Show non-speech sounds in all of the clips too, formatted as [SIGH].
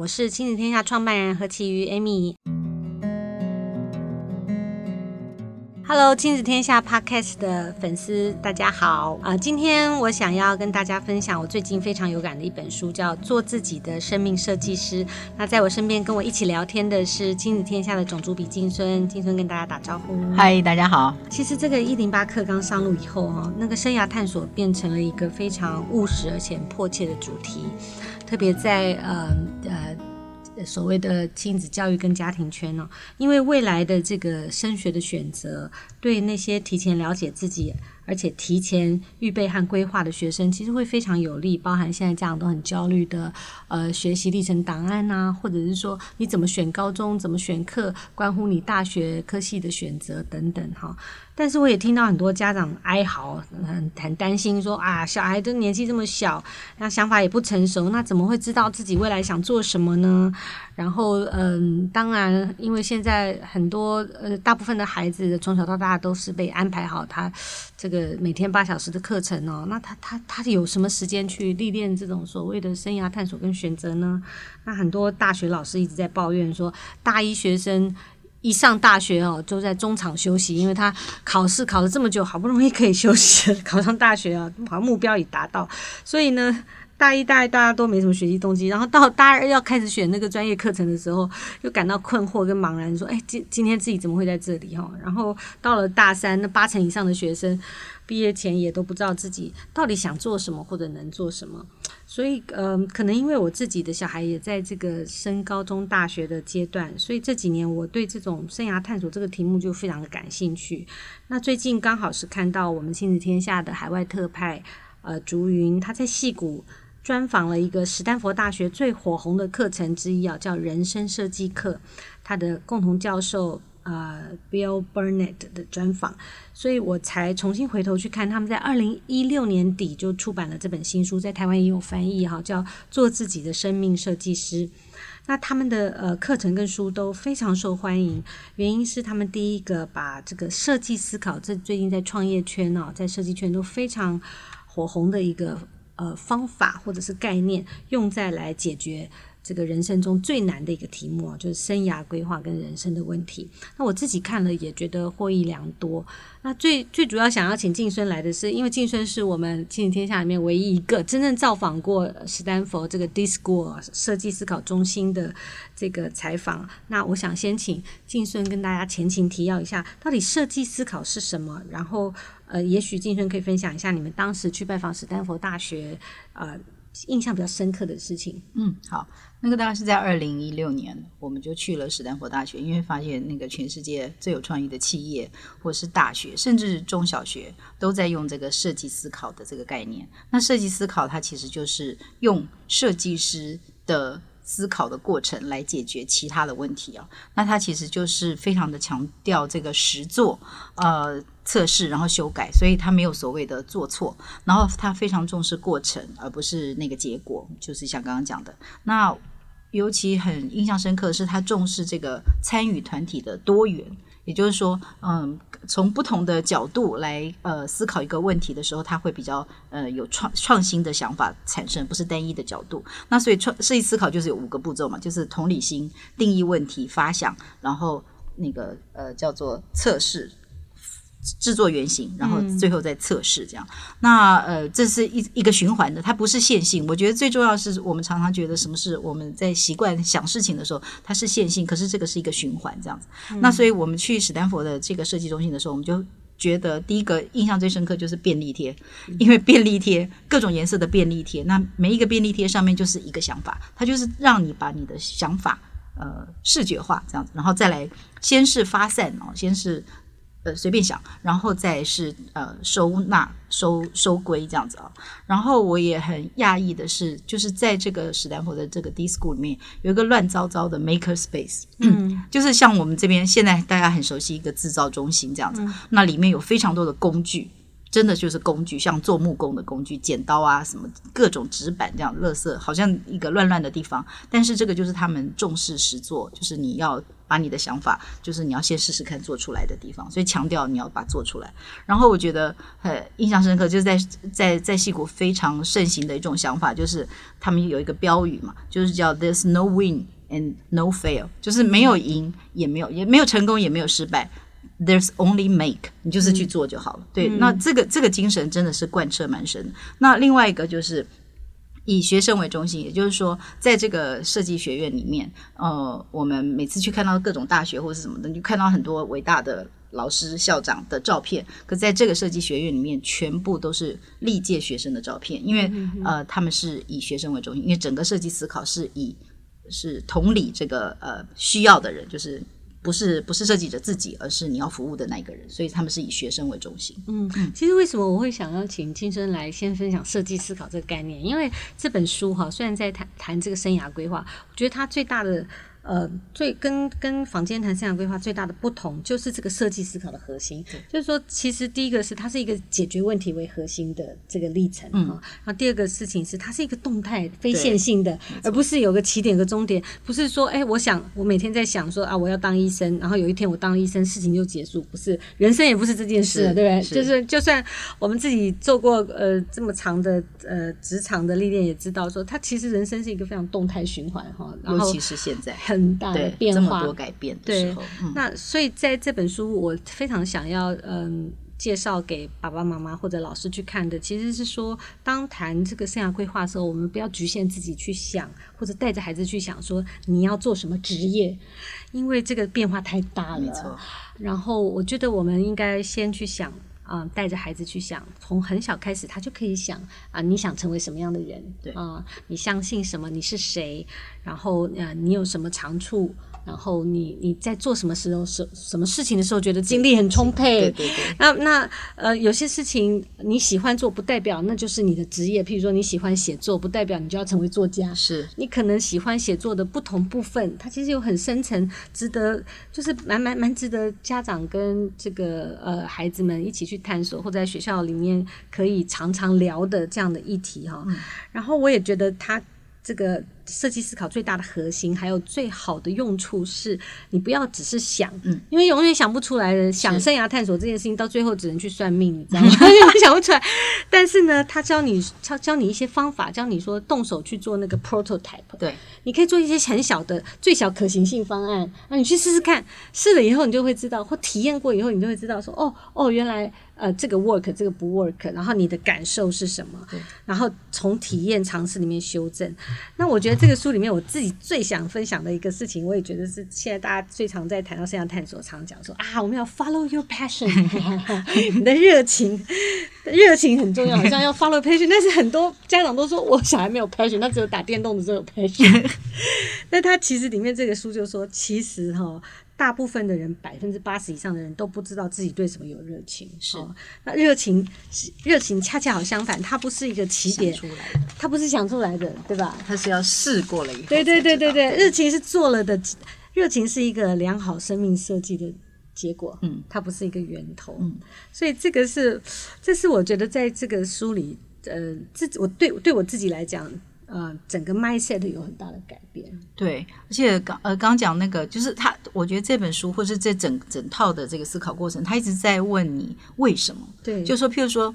我是亲子天下创办人何其瑜 Amy。Hello，亲子天下 Podcast 的粉丝，大家好啊！今天我想要跟大家分享我最近非常有感的一本书，叫《做自己的生命设计师》。那在我身边跟我一起聊天的是亲子天下的总主笔静孙，金孙跟大家打招呼。嗨，大家好。其实这个一零八课刚上路以后哈，那个生涯探索变成了一个非常务实而且迫切的主题，特别在呃呃。所谓的亲子教育跟家庭圈呢，因为未来的这个升学的选择，对那些提前了解自己，而且提前预备和规划的学生，其实会非常有利。包含现在家长都很焦虑的，呃，学习历程档案啊，或者是说你怎么选高中、怎么选课，关乎你大学科系的选择等等哈。但是我也听到很多家长哀嚎，很很担心说啊，小孩都年纪这么小，那想法也不成熟，那怎么会知道自己未来想做什么呢？然后嗯，当然，因为现在很多呃，大部分的孩子从小到大都是被安排好他这个。每天八小时的课程哦，那他他他有什么时间去历练这种所谓的生涯探索跟选择呢？那很多大学老师一直在抱怨说，大一学生一上大学哦，就在中场休息，因为他考试考了这么久，好不容易可以休息，[LAUGHS] 考上大学啊，好像目标已达到，所以呢。[LAUGHS] 大一、大二大家都没什么学习动机，然后到大二要开始选那个专业课程的时候，又感到困惑跟茫然，说：“哎，今今天自己怎么会在这里？”哈，然后到了大三，那八成以上的学生毕业前也都不知道自己到底想做什么或者能做什么。所以，嗯、呃，可能因为我自己的小孩也在这个升高中、大学的阶段，所以这几年我对这种生涯探索这个题目就非常的感兴趣。那最近刚好是看到我们亲子天下的海外特派，呃，竹云他在戏谷。专访了一个史丹佛大学最火红的课程之一啊，叫人生设计课，他的共同教授呃 Bill Burnett 的专访，所以我才重新回头去看，他们在二零一六年底就出版了这本新书，在台湾也有翻译哈，叫做自己的生命设计师。那他们的呃课程跟书都非常受欢迎，原因是他们第一个把这个设计思考，这最近在创业圈哦，在设计圈都非常火红的一个。呃，方法或者是概念用在来解决这个人生中最难的一个题目啊，就是生涯规划跟人生的问题。那我自己看了也觉得获益良多。那最最主要想要请静孙来的是，因为静孙是我们亲子天下里面唯一一个真正造访过史丹佛这个 d i s c o 设计思考中心的这个采访。那我想先请静孙跟大家前情提要一下，到底设计思考是什么？然后。呃，也许静孙可以分享一下你们当时去拜访史丹佛大学，呃，印象比较深刻的事情。嗯，好，那个大概是在二零一六年，我们就去了史丹佛大学，因为发现那个全世界最有创意的企业，或是大学，甚至中小学，都在用这个设计思考的这个概念。那设计思考，它其实就是用设计师的。思考的过程来解决其他的问题啊，那他其实就是非常的强调这个实作，呃，测试然后修改，所以他没有所谓的做错，然后他非常重视过程，而不是那个结果，就是像刚刚讲的。那尤其很印象深刻的是，他重视这个参与团体的多元。也就是说，嗯，从不同的角度来呃思考一个问题的时候，他会比较呃有创创新的想法产生，不是单一的角度。那所以创设计思考就是有五个步骤嘛，就是同理心、定义问题、发想，然后那个呃叫做测试。制作原型，然后最后再测试，这样。嗯、那呃，这是一一个循环的，它不是线性。我觉得最重要是，我们常常觉得什么是我们在习惯想事情的时候，它是线性，可是这个是一个循环，这样子。嗯、那所以我们去史丹佛的这个设计中心的时候，我们就觉得第一个印象最深刻就是便利贴，因为便利贴各种颜色的便利贴，那每一个便利贴上面就是一个想法，它就是让你把你的想法呃视觉化，这样子，然后再来先是发散哦，先是。呃，随便想，然后再是呃收纳、收收归这样子啊。然后我也很讶异的是，就是在这个史丹佛的这个 D School 里面，有一个乱糟糟的 Maker Space，嗯，就是像我们这边现在大家很熟悉一个制造中心这样子。嗯、那里面有非常多的工具，真的就是工具，像做木工的工具，剪刀啊，什么各种纸板这样，垃圾好像一个乱乱的地方。但是这个就是他们重视实作，就是你要把你的想法，就是你要先试试看做出来的地方，所以强调你要把它做出来。然后我觉得很印象深刻，就是在在在戏谷非常盛行的一种想法，就是他们有一个标语嘛，就是叫 “There's no win and no fail”，就是没有赢也没有也没有成功也没有失败。There's only make，你就是去做就好了。嗯、对，那这个这个精神真的是贯彻蛮深。那另外一个就是以学生为中心，也就是说，在这个设计学院里面，呃，我们每次去看到各种大学或是什么的，你就看到很多伟大的老师、校长的照片。可在这个设计学院里面，全部都是历届学生的照片，因为、嗯、呃，他们是以学生为中心，因为整个设计思考是以是同理这个呃需要的人，就是。不是不是设计者自己，而是你要服务的那个人，所以他们是以学生为中心。嗯，其实为什么我会想要请青春来先分享设计思考这个概念？因为这本书哈，虽然在谈谈这个生涯规划，我觉得它最大的。呃，最跟跟房间谈生涯规划最大的不同，就是这个设计思考的核心，就是说，其实第一个是它是一个解决问题为核心的这个历程，嗯，然后第二个事情是它是一个动态非线性的，而不是有个起点个终点，不是说，哎，我想我每天在想说啊，我要当医生，然后有一天我当医生，事情就结束，不是，人生也不是这件事，对不对？就是就算我们自己做过呃这么长的呃职场的历练，也知道说，它其实人生是一个非常动态循环哈，然后尤其是现在。很大的变化，这么多改变的时候，对，嗯、那所以在这本书，我非常想要嗯介绍给爸爸妈妈或者老师去看的，其实是说，当谈这个生涯规划的时候，我们不要局限自己去想，或者带着孩子去想说你要做什么职业，因为这个变化太大了。没错。然后我觉得我们应该先去想。啊，带着孩子去想，从很小开始，他就可以想啊，你想成为什么样的人？对啊，你相信什么？你是谁？然后呃，你有什么长处？然后你你在做什么时候什什么事情的时候觉得精力很充沛？对对对。那那呃，有些事情你喜欢做，不代表那就是你的职业。譬如说你喜欢写作，不代表你就要成为作家。是。你可能喜欢写作的不同部分，它其实有很深层，值得就是蛮蛮蛮值得家长跟这个呃孩子们一起去探索，或在学校里面可以常常聊的这样的议题哈。嗯。然后我也觉得他这个。设计思考最大的核心，还有最好的用处是，你不要只是想，嗯，因为永远想不出来的。想生涯探索这件事情，到最后只能去算命，你知道吗？[LAUGHS] 想不出来。但是呢，他教你教教你一些方法，教你说动手去做那个 prototype。对，你可以做一些很小的最小可行性方案，那你去试试看，试了以后你就会知道，或体验过以后你就会知道说，哦哦，原来呃这个 work，这个不 work，然后你的感受是什么？对，然后从体验尝试里面修正。那我觉得。这个书里面，我自己最想分享的一个事情，我也觉得是现在大家最常在谈到生涯探索，常讲说啊，我们要 follow your passion，[LAUGHS] 你的热情，热情很重要，好像要 follow passion。但是很多家长都说我小孩没有 passion，他只有打电动的时候有 passion。[LAUGHS] 那他其实里面这个书就说，其实哈。大部分的人，百分之八十以上的人都不知道自己对什么有热情。是，哦、那热情，热情恰恰好相反，它不是一个起点，出来它不是想出来的，对吧？它是要试过了以后。对对对对对，热情是做了的，热情是一个良好生命设计的结果。嗯，它不是一个源头。嗯，所以这个是，这是我觉得在这个书里，呃，自己我对对我自己来讲。呃，整个 mindset 有很大的改变。对，而且刚呃刚讲那个，就是他，我觉得这本书或是这整整套的这个思考过程，他一直在问你为什么。对，就说譬如说，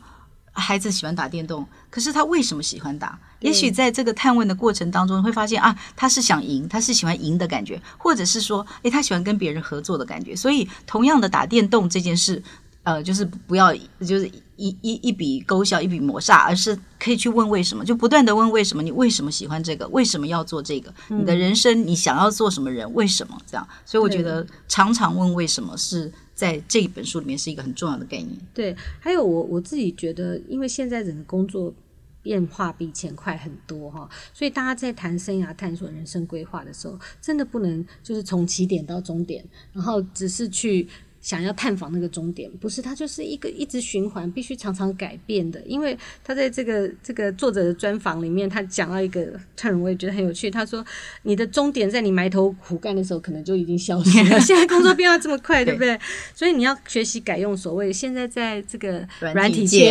孩子喜欢打电动，可是他为什么喜欢打？也许在这个探问的过程当中，会发现啊，他是想赢，他是喜欢赢的感觉，或者是说，诶，他喜欢跟别人合作的感觉。所以，同样的打电动这件事。呃，就是不要，就是一一一笔勾销，一笔抹煞，而是可以去问为什么，就不断的问为什么，你为什么喜欢这个，为什么要做这个？你的人生，你想要做什么人？为什么这样？所以我觉得常常问为什么是在这一本书里面是一个很重要的概念。对，还有我我自己觉得，因为现在人的工作变化比以前快很多哈，所以大家在谈生涯探索、人生规划的时候，真的不能就是从起点到终点，然后只是去。想要探访那个终点，不是，它就是一个一直循环，必须常常改变的。因为他在这个这个作者的专访里面，他讲到一个 turn，我也觉得很有趣。他说：“你的终点在你埋头苦干的时候，可能就已经消失了。现在工作变化这么快，对不对？所以你要学习改用所谓现在在这个软体界，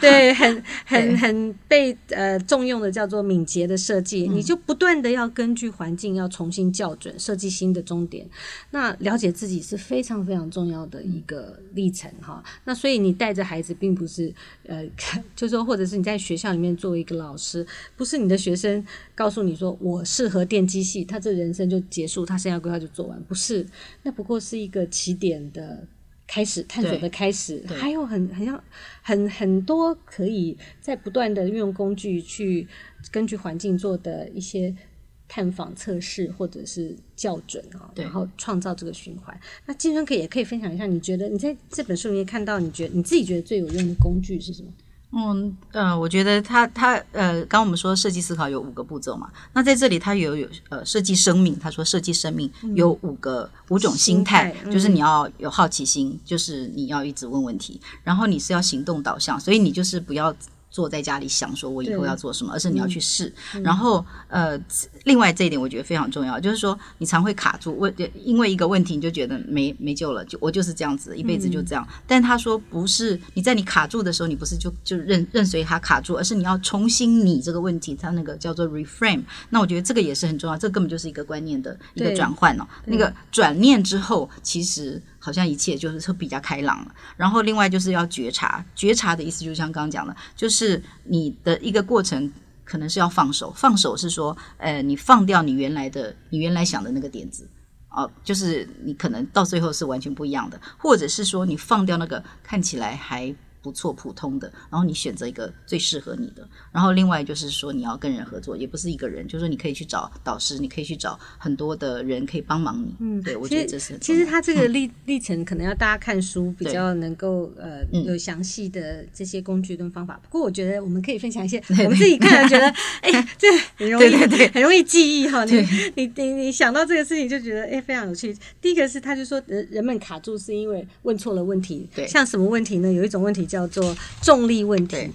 对，[LAUGHS] 很很很被呃重用的叫做敏捷的设计，你就不断的要根据环境要重新校准，设计新的终点。那了解自己是。”非常非常重要的一个历程哈，那所以你带着孩子，并不是呃，[LAUGHS] 就是说，或者是你在学校里面作为一个老师，不是你的学生告诉你说我适合电机系，他这人生就结束，他生涯规划就做完，不是，那不过是一个起点的开始，探索的开始，还有很很像很很多可以在不断的运用工具去根据环境做的一些。探访测试或者是校准啊，然后创造这个循环。那金春可以也可以分享一下，你觉得你在这本书里面看到，你觉得你自己觉得最有用的工具是什么？嗯呃，我觉得他他呃，刚刚我们说设计思考有五个步骤嘛，那在这里他有有呃设计生命，他说设计生命有五个、嗯、五种心态，心态就是你要有好奇心，嗯、就是你要一直问问题，然后你是要行动导向，所以你就是不要。坐在家里想说，我以后要做什么，而是你要去试。嗯、然后，呃，另外这一点我觉得非常重要，就是说你常会卡住，问因为一个问题你就觉得没没救了，就我就是这样子，一辈子就这样。嗯、但他说不是，你在你卡住的时候，你不是就就任任随他卡住，而是你要重新拟这个问题，他那个叫做 reframe。那我觉得这个也是很重要，这根本就是一个观念的一个转换哦。那个转念之后，其实。好像一切就是说比较开朗了，然后另外就是要觉察，觉察的意思就像刚刚讲的，就是你的一个过程可能是要放手，放手是说，呃，你放掉你原来的，你原来想的那个点子，哦，就是你可能到最后是完全不一样的，或者是说你放掉那个看起来还。不错，普通的，然后你选择一个最适合你的，然后另外就是说你要跟人合作，也不是一个人，就是说你可以去找导师，你可以去找很多的人可以帮忙你。嗯，对，我觉得这是其实他这个历历程可能要大家看书比较能够呃有详细的这些工具跟方法。不过我觉得我们可以分享一些我们自己看了觉得哎这很容易对对很容易记忆哈。你你你你想到这个事情就觉得哎非常有趣。第一个是他就说人人们卡住是因为问错了问题，对，像什么问题呢？有一种问题。叫做重力问题，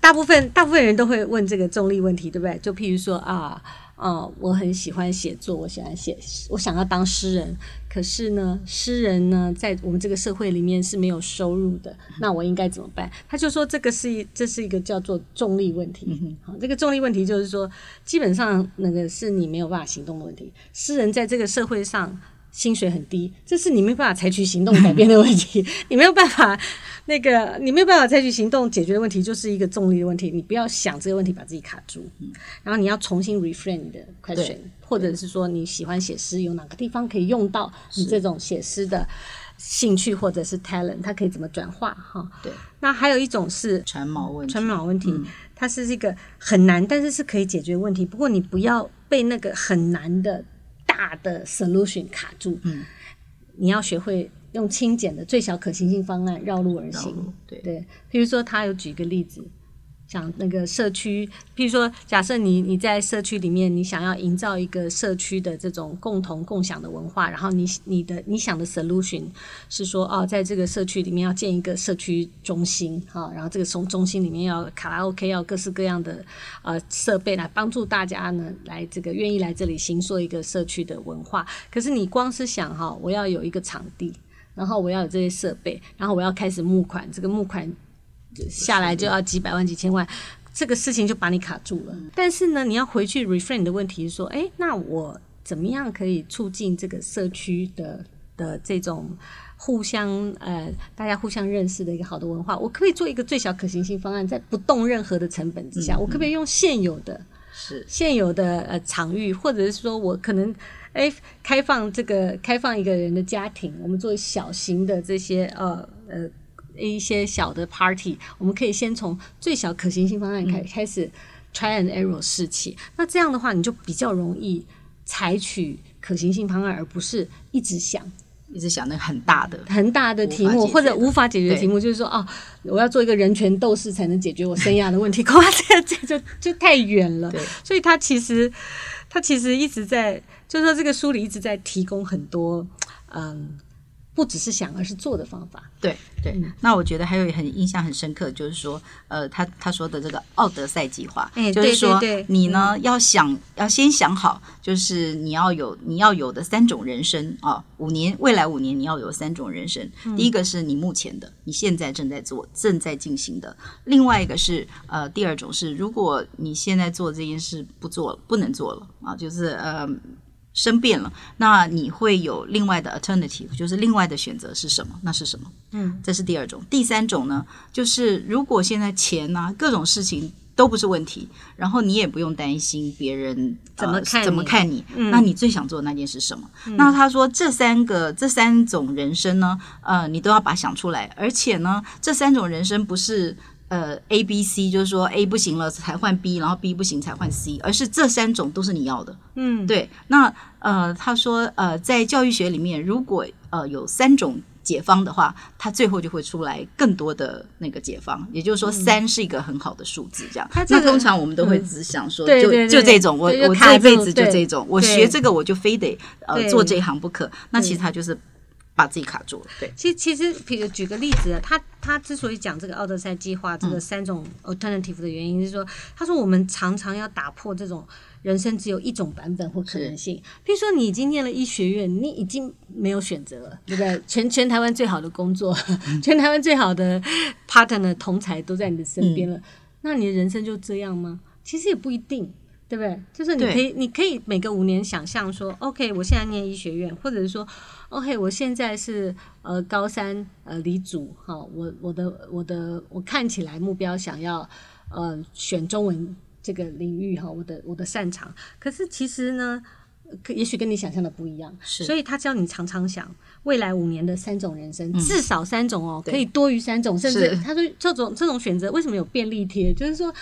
大部分大部分人都会问这个重力问题，对不对？就譬如说啊，啊，我很喜欢写作，我喜欢写，我想要当诗人，可是呢，诗人呢，在我们这个社会里面是没有收入的，那我应该怎么办？他就说这个是一，这是一个叫做重力问题。好，这个重力问题就是说，基本上那个是你没有办法行动的问题。诗人在这个社会上薪水很低，这是你没办法采取行动改变的问题，[LAUGHS] 你没有办法。那个你没有办法采取行动解决的问题，就是一个重力的问题。你不要想这个问题把自己卡住，嗯、然后你要重新 reframe 你的 question，或者是说你喜欢写诗，有哪个地方可以用到你这种写诗的兴趣或者是 talent，它可以怎么转化哈？对。那还有一种是传毛问题，传毛问题，嗯、它是一个很难，但是是可以解决问题。不过你不要被那个很难的大的 solution 卡住，嗯，你要学会。用轻简的最小可行性方案绕路而行，对对。比如说，他有举个例子，想那个社区，譬如说，假设你你在社区里面，你想要营造一个社区的这种共同共享的文化，然后你你的你想的 solution 是说，哦，在这个社区里面要建一个社区中心，哈，然后这个中中心里面要卡拉 OK，要各式各样的呃设备来帮助大家呢，来这个愿意来这里形塑一个社区的文化。可是你光是想哈，我要有一个场地。然后我要有这些设备，然后我要开始募款，这个募款下来就要几百万、几千万，这个事情就把你卡住了。但是呢，你要回去 reframe 的问题是说，哎，那我怎么样可以促进这个社区的的这种互相呃大家互相认识的一个好的文化？我可不可以做一个最小可行性方案，在不动任何的成本之下，我可不可以用现有的是现有的呃场域，或者是说我可能。哎，开放这个开放一个人的家庭，我们做小型的这些呃呃一些小的 party，我们可以先从最小可行性方案开开始 try and error 试起。那这样的话，你就比较容易采取可行性方案，而不是一直想一直想那个很大的很大的题目或者无法解决的题目，就是说哦，我要做一个人权斗士才能解决我生涯的问题，[LAUGHS] 恐怕这这就就太远了。所以他其实他其实一直在。就是说，这个书里一直在提供很多，嗯，不只是想，而是做的方法。对对、嗯，那我觉得还有很印象很深刻，就是说，呃，他他说的这个奥德赛计划，欸、就是说你呢、嗯、要想要先想好，就是你要有你要有的三种人生啊，五年未来五年你要有三种人生、嗯。第一个是你目前的，你现在正在做正在进行的；另外一个是呃，第二种是如果你现在做这件事不做了，不能做了啊，就是呃。生变了，那你会有另外的 alternative，就是另外的选择是什么？那是什么？嗯，这是第二种。第三种呢，就是如果现在钱啊，各种事情都不是问题，然后你也不用担心别人怎么看、呃、怎么看你、嗯，那你最想做的那件事是什么？嗯、那他说这三个这三种人生呢，呃，你都要把想出来，而且呢，这三种人生不是。呃，A、B、C 就是说 A 不行了才换 B，然后 B 不行才换 C，而是这三种都是你要的。嗯，对。那呃，他说呃，在教育学里面，如果呃有三种解方的话，他最后就会出来更多的那个解方。也就是说，三是一个很好的数字，这样。嗯、那通常我们都会只想说，嗯、就就这种，我我这一辈子就这种，我学这个我就非得呃做这一行不可。那其实他就是。把自己卡住了。对，其实其实，比如举个例子，他他之所以讲这个奥德赛计划这个三种 alternative 的原因是说，他说我们常常要打破这种人生只有一种版本或可能性。比如说，你已经念了医学院，你已经没有选择了，对不对？[LAUGHS] 全全台湾最好的工作，[LAUGHS] 全台湾最好的 partner 同才都在你的身边了，嗯，那你的人生就这样吗？其实也不一定。对不对？就是你可以，你可以每个五年想象说，OK，我现在念医学院，或者是说，OK，我现在是呃高三呃理组哈，我我的我的我看起来目标想要呃选中文这个领域哈，我的我的擅长，可是其实呢，也许跟你想象的不一样，是，所以他教你常常想未来五年的三种人生，嗯、至少三种哦，可以多于三种，甚至他说这种这种选择为什么有便利贴，就是说。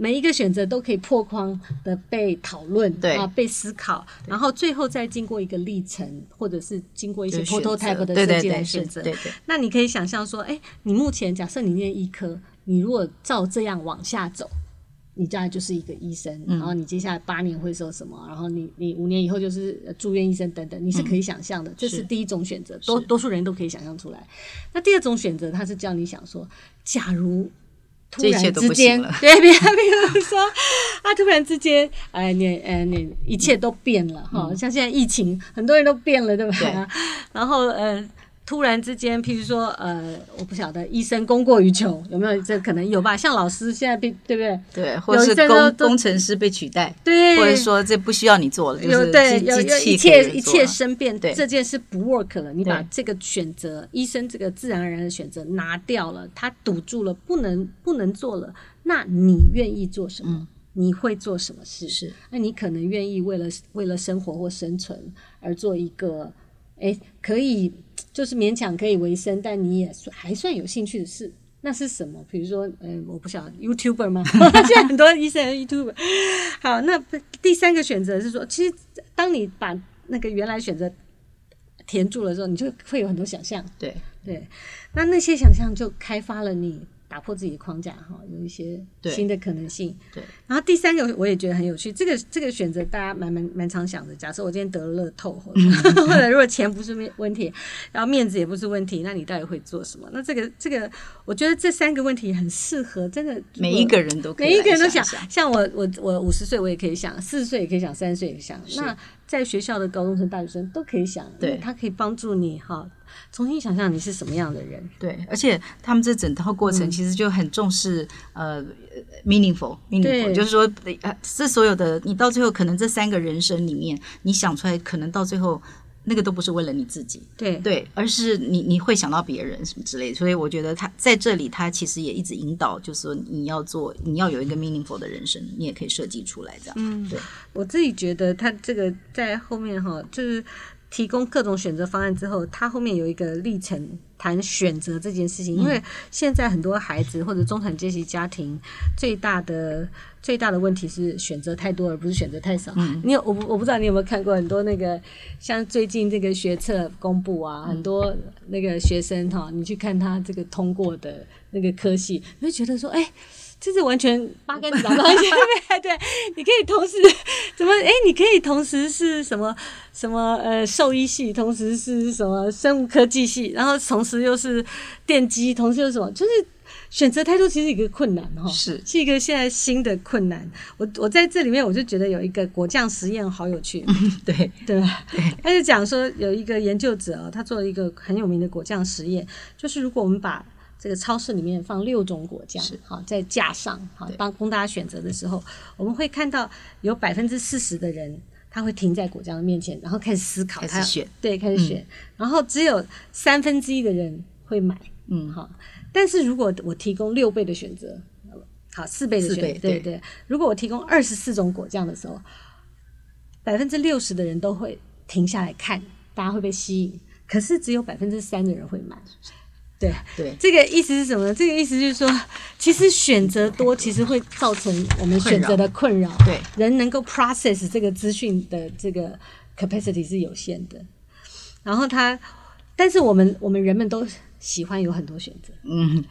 每一个选择都可以破框的被讨论，对。啊，被思考，然后最后再经过一个历程，或者是经过一些 prototype 的设计来选择。对对，对，那你可以想象说，哎，你目前假设你念医科，你如果照这样往下走，你将来就是一个医生，嗯，然后你接下来八年会做什么？然后你你五年以后就是住院医生等等，你是可以想象的。嗯，这是第一种选择，多多数人都可以想象出来。那第二种选择，他是叫你想说，假如。突然之间，对，比比如说，啊，突然之间，哎，你，哎，你一切都变了哈，像现在疫情，很多人都变了，对吧？对。[LAUGHS] 然后，呃。突然之间，譬如说，呃，我不晓得医生供过于求有没有这可能有吧？[LAUGHS] 像老师现在被对不对？对，或者是工工程师被取代，对，或者说这不需要你做了，就是机对有有一切一切生变，对，这件事不 work 了，你把这个选择，医生这个自然而然的选择拿掉了，他堵住了，不能不能做了，那你愿意做什么？嗯、你会做什么事？是，那你可能愿意为了为了生活或生存而做一个，哎，可以。就是勉强可以维生，但你也算还算有兴趣的事，那是什么？比如说，嗯、呃，我不晓得 YouTuber 吗？[LAUGHS] 现在很多医生 YouTuber。好，那第三个选择是说，其实当你把那个原来选择填住了之后，你就会有很多想象。对对，那那些想象就开发了你。打破自己的框架，哈，有一些新的可能性。对，然后第三个我也觉得很有趣，这个这个选择大家蛮蛮蛮常想的。假设我今天得了乐透，或者 [LAUGHS] 或者如果钱不是问题，然后面子也不是问题，那你到底会做什么？那这个这个，我觉得这三个问题很适合，真的每一个人都可以每一个人都想。像我我我五十岁我也可以想，四十岁也可以想，三十岁也可以想。那在学校的高中生、大学生都可以想，对，他可以帮助你哈。重新想象你是什么样的人，对，而且他们这整套过程其实就很重视、嗯、呃 meaningful，meaningful，就是说呃，这所有的你到最后可能这三个人生里面，你想出来可能到最后那个都不是为了你自己，对。对，而是你你会想到别人什么之类的，所以我觉得他在这里他其实也一直引导，就是说你要做你要有一个 meaningful 的人生，你也可以设计出来这样，嗯，对，我自己觉得他这个在后面哈就是。提供各种选择方案之后，他后面有一个历程谈选择这件事情。因为现在很多孩子或者中产阶级家庭最大的最大的问题是选择太多，而不是选择太少。嗯、你有我我不知道你有没有看过很多那个像最近这个学测公布啊，很多那个学生哈，你去看他这个通过的那个科系，你会觉得说，哎、欸。就是完全八竿子打不着对对，你可以同时怎么？哎，你可以同时是什么什么呃兽医系，同时是什么生物科技系，然后同时又是电机，同时又是什么？就是选择太多，其实一个困难哈，是是一个现在新的困难。我我在这里面，我就觉得有一个果酱实验好有趣，嗯、对对吧？他就讲说有一个研究者啊，他做了一个很有名的果酱实验，就是如果我们把这个超市里面放六种果酱，好在架上，好当供大家选择的时候，我们会看到有百分之四十的人他会停在果酱的面前，然后开始思考，开始选，对，开始选，嗯、然后只有三分之一的人会买，嗯，好。但是如果我提供六倍的选择，好四倍的选择，对对，对。如果我提供二十四种果酱的时候，百分之六十的人都会停下来看，大家会被吸引，可是只有百分之三的人会买。对对，这个意思是什么呢？这个意思就是说，其实选择多，其实会造成我们选择的困扰。对，人能够 process 这个资讯的这个 capacity 是有限的。然后他，但是我们我们人们都喜欢有很多选择。嗯。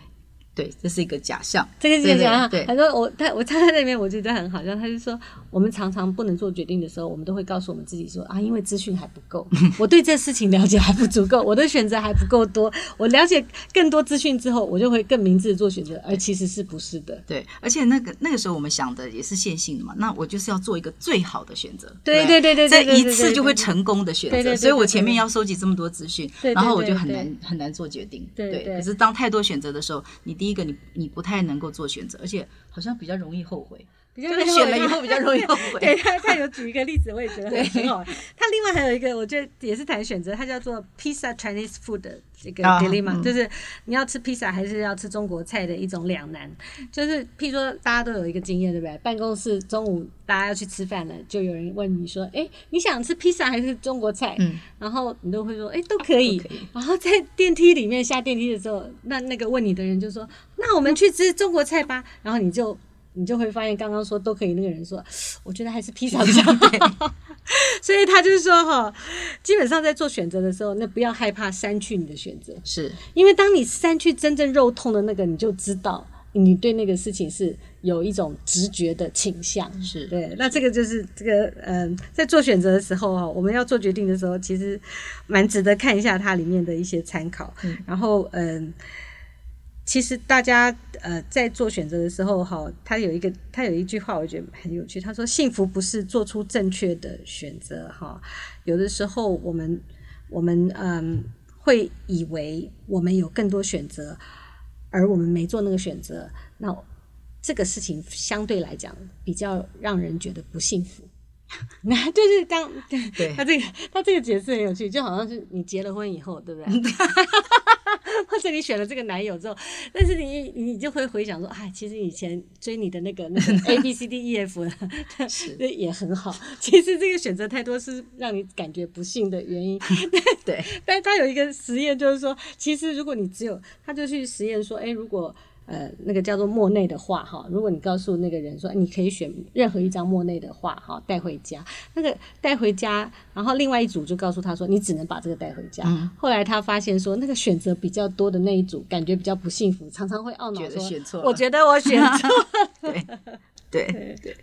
对，这是一个假象。这个是假象。对，他说我他我站在那边，我觉得很好笑。他就说，我们常常不能做决定的时候，我们都会告诉我们自己说啊，因为资讯还不够，[LAUGHS] 我对这事情了解还不足够，我的选择还不够多。我了解更多资讯之后，我就会更明智的做选择。而其实是不是的？对，而且那个那个时候我们想的也是线性的嘛。那我就是要做一个最好的选择。对对对对，这一次就会成功的选择。所以我前面要收集这么多资讯，然后我就很难很难做决定。对，可是当太多选择的时候，你第第一个你你不。太能够做选择，而且好像比较容易后悔。比较选了以后比较容易后悔。[LAUGHS] 对，他他有举一个例子，我也觉得很好。他另外还有一个，我觉得也是谈选择，他叫做 Pizza Chinese Food 这个 dilemma，、哦嗯、就是你要吃披萨还是要吃中国菜的一种两难。就是譬如说，大家都有一个经验，对不对？办公室中午大家要去吃饭了，就有人问你说：“哎，你想吃披萨还是中国菜？”嗯，然后你都会说：“哎，都可以。可以”然后在电梯里面下电梯的时候，那那个问你的人就说：“那我们去吃中国菜吧。”然后你就。你就会发现，刚刚说都可以，那个人说，我觉得还是披萨比较好。[LAUGHS] 所以他就是说，哈，基本上在做选择的时候，那不要害怕删去你的选择，是因为当你删去真正肉痛的那个，你就知道你对那个事情是有一种直觉的倾向，是对。那这个就是这个，嗯、呃，在做选择的时候，哈，我们要做决定的时候，其实蛮值得看一下它里面的一些参考，嗯、然后，嗯、呃。其实大家呃在做选择的时候，哈，他有一个他有一句话，我觉得很有趣。他说：“幸福不是做出正确的选择，哈，有的时候我们我们嗯会以为我们有更多选择，而我们没做那个选择，那这个事情相对来讲比较让人觉得不幸福。[LAUGHS] ”那就是当对，[LAUGHS] 对他这个他这个解释很有趣，就好像是你结了婚以后，对不对？[LAUGHS] [LAUGHS] 或者你选了这个男友之后，但是你你就会回想说，哎，其实以前追你的那个那个 [LAUGHS] A B C D E F 是 [LAUGHS] 也很好。其实这个选择太多是让你感觉不幸的原因。对，但他有一个实验，就是说，其实如果你只有，他就去实验说，哎，如果。呃，那个叫做莫内的画哈，如果你告诉那个人说，你可以选任何一张莫内的画哈带回家，那个带回家，然后另外一组就告诉他说，你只能把这个带回家。嗯、后来他发现说，那个选择比较多的那一组感觉比较不幸福，常常会懊恼说，选错我觉得我选错了。[LAUGHS] 对对对，对，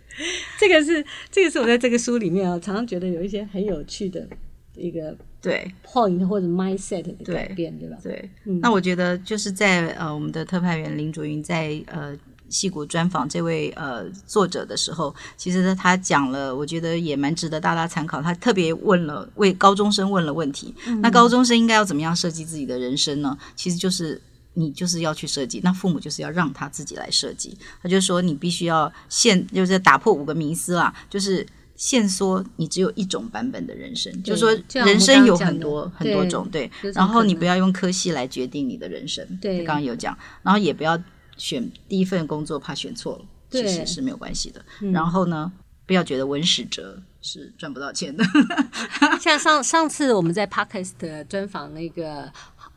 这个是这个是我在这个书里面啊，常常觉得有一些很有趣的一个。对 point 或者 mindset 的改变，对，对吧？对，嗯、那我觉得就是在呃，我们的特派员林卓云在呃矽谷专访这位呃作者的时候，其实，他讲了，我觉得也蛮值得大家参考。他特别问了为高中生问了问题，嗯、那高中生应该要怎么样设计自己的人生呢？其实就是你就是要去设计，那父母就是要让他自己来设计。他就说你必须要现，就是打破五个迷思啦，就是。限缩，你只有一种版本的人生，就是说人生有很多很多种，对。然后你不要用科系来决定你的人生，对。刚刚有讲，然后也不要选第一份工作，怕选错了，其实是没有关系的。然后呢，不要觉得文史哲是赚不到钱的。[LAUGHS] 像上上次我们在 Podcast 专访那个。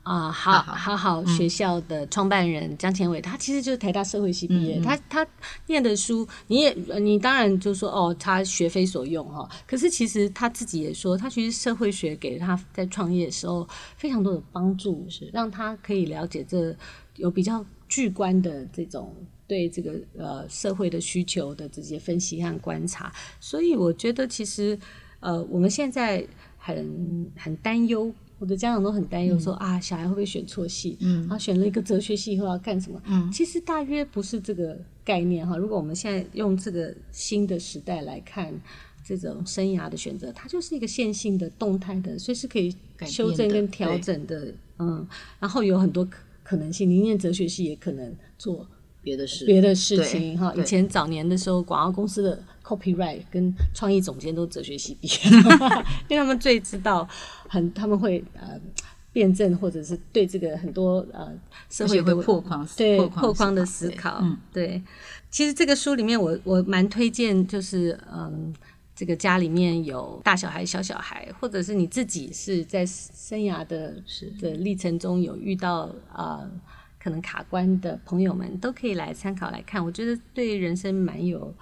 啊，好好好，学校的创办人江前伟，他其实就是台大社会系毕业，嗯、他他念的书，你也你当然就说哦，他学非所用哈。可是其实他自己也说，他其实社会学给他在创业的时候非常多的帮助，是让他可以了解这有比较巨观的这种对这个呃社会的需求的这些分析和观察，所以我觉得其实呃我们现在很很担忧。我的家长都很担忧，说、嗯、啊，小孩会不会选错系？嗯，然后选了一个哲学系以后要干什么？嗯，其实大约不是这个概念哈。如果我们现在用这个新的时代来看这种生涯的选择，它就是一个线性的、动态的，随时可以修正跟调整的。嗯，然后有很多可可能性。你念哲学系也可能做别的事，别的事情哈。以前早年的时候，广告公司的。Copyright 跟创意总监都哲学系毕业，[LAUGHS] 因为他们最知道很他们会呃辩证或者是对这个很多呃社会会破框对破框的思考。嗯，对。其实这个书里面我我蛮推荐，就是嗯这个家里面有大小孩、小小孩，或者是你自己是在生涯的的历程中有遇到啊、呃、可能卡关的朋友们，都可以来参考来看。我觉得对人生蛮有。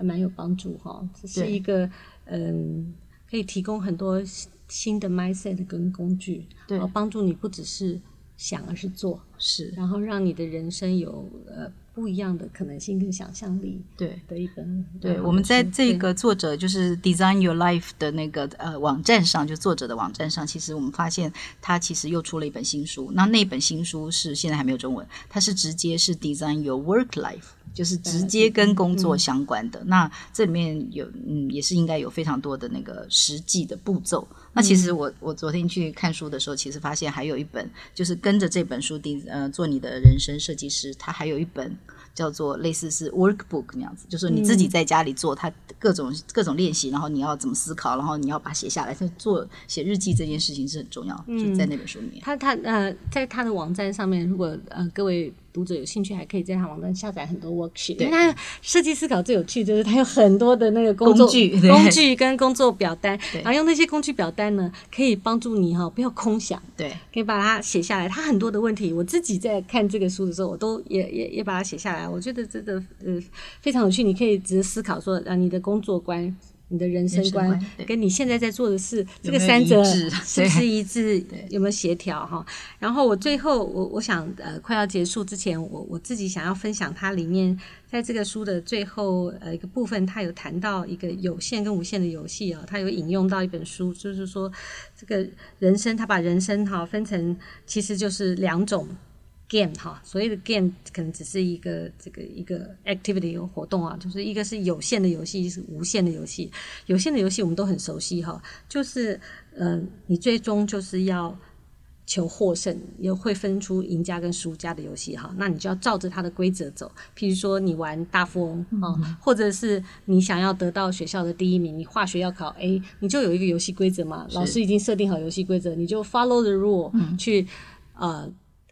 蛮有帮助哈，这是一个嗯，可以提供很多新的 mindset 跟工具，对，帮助你不只是想，而是做，是，然后让你的人生有呃。不一样的可能性跟想象力，对的一本。对，我们在这个作者就是 Design Your Life 的那个呃网站上，就作者的网站上，其实我们发现他其实又出了一本新书。那那本新书是现在还没有中文，它是直接是 Design Your Work Life，就是直接跟工作相关的。嗯、那这里面有嗯，也是应该有非常多的那个实际的步骤。那其实我我昨天去看书的时候，其实发现还有一本，就是跟着这本书定呃做你的人生设计师，他还有一本叫做类似是 workbook 那样子，就是你自己在家里做他各种各种练习，然后你要怎么思考，然后你要把它写下来。就做写日记这件事情是很重要，就在那本书里面。他他呃，在他的网站上面，如果呃各位。读者有兴趣，还可以在他网站下载很多 worksheet。因为他设计思考最有趣，就是他有很多的那个工具、[LAUGHS] 工具跟工作表单，然后用那些工具表单呢，可以帮助你哈，不要空想，对，可以把它写下来。他很多的问题，我自己在看这个书的时候，我都也也也把它写下来。我觉得真的呃非常有趣，你可以直接思考说，啊，你的工作观。你的人生观跟你现在在做的事，这个三者 [LAUGHS] 是不是一致？有没有协调哈？然后我最后我我想呃快要结束之前，我我自己想要分享它里面在这个书的最后呃一个部分，它有谈到一个有限跟无限的游戏啊，它有引用到一本书，就是说这个人生，它把人生哈分成其实就是两种。Game 哈，所谓的 game 可能只是一个这个一个 activity 一个活动啊，就是一个是有限的游戏，一是无限的游戏。有限的游戏我们都很熟悉哈，就是嗯、呃，你最终就是要求获胜，也会分出赢家跟输家的游戏哈。那你就要照着它的规则走。譬如说你玩大富翁啊、嗯，或者是你想要得到学校的第一名，你化学要考 A，你就有一个游戏规则嘛，老师已经设定好游戏规则，你就 follow the rule、嗯、去呃。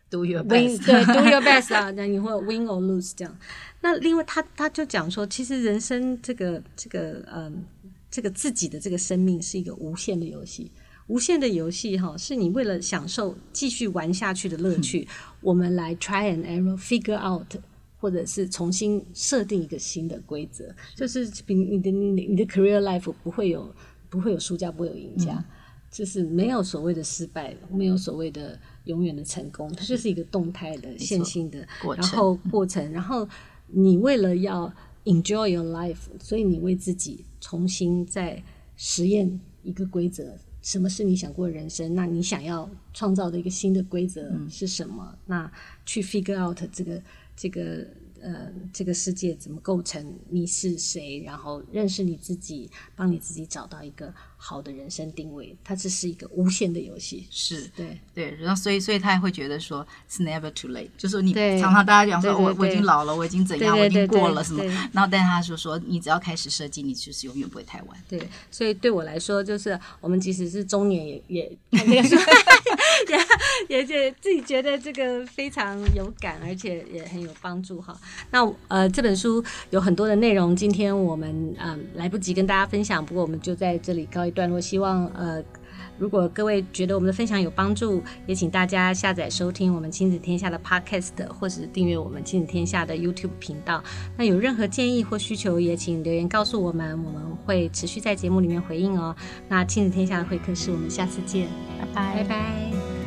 Do your best，对，Do your best 啊，[LAUGHS] 那你会 win or lose 这样。那另外他他就讲说，其实人生这个这个嗯，这个自己的这个生命是一个无限的游戏，无限的游戏哈，是你为了享受继续玩下去的乐趣，嗯、我们来 try and error figure out，或者是重新设定一个新的规则，就是比你的你的你的 career life 不会有不会有输家，不会有赢家。嗯就是没有所谓的失败，没有所谓的永远的成功，它就是一个动态的、线性的过程，然后过程。[LAUGHS] 然后你为了要 enjoy your life，所以你为自己重新再实验一个规则。什么是你想过的人生？那你想要创造的一个新的规则是什么？嗯、那去 figure out 这个这个。呃，这个世界怎么构成？你是谁？然后认识你自己，帮你自己找到一个好的人生定位。它这是一个无限的游戏，是对对。然后所以所以他也会觉得说，It's never too late。就是你常常大家讲说，我我已经老了，我已经怎样，我已经过了什么。然后但是他说说，你只要开始设计，你就是永远不会太晚。对，所以对我来说，就是我们即使是中年也也 [LAUGHS] 看这个书，也也也自己觉得这个非常有感，而且也很有帮助哈。那呃，这本书有很多的内容，今天我们嗯、呃、来不及跟大家分享，不过我们就在这里告一段落。希望呃，如果各位觉得我们的分享有帮助，也请大家下载收听我们亲子天下的 Podcast，或是订阅我们亲子天下的 YouTube 频道。那有任何建议或需求，也请留言告诉我们，我们会持续在节目里面回应哦。那亲子天下的会客室，我们下次见，拜拜拜拜。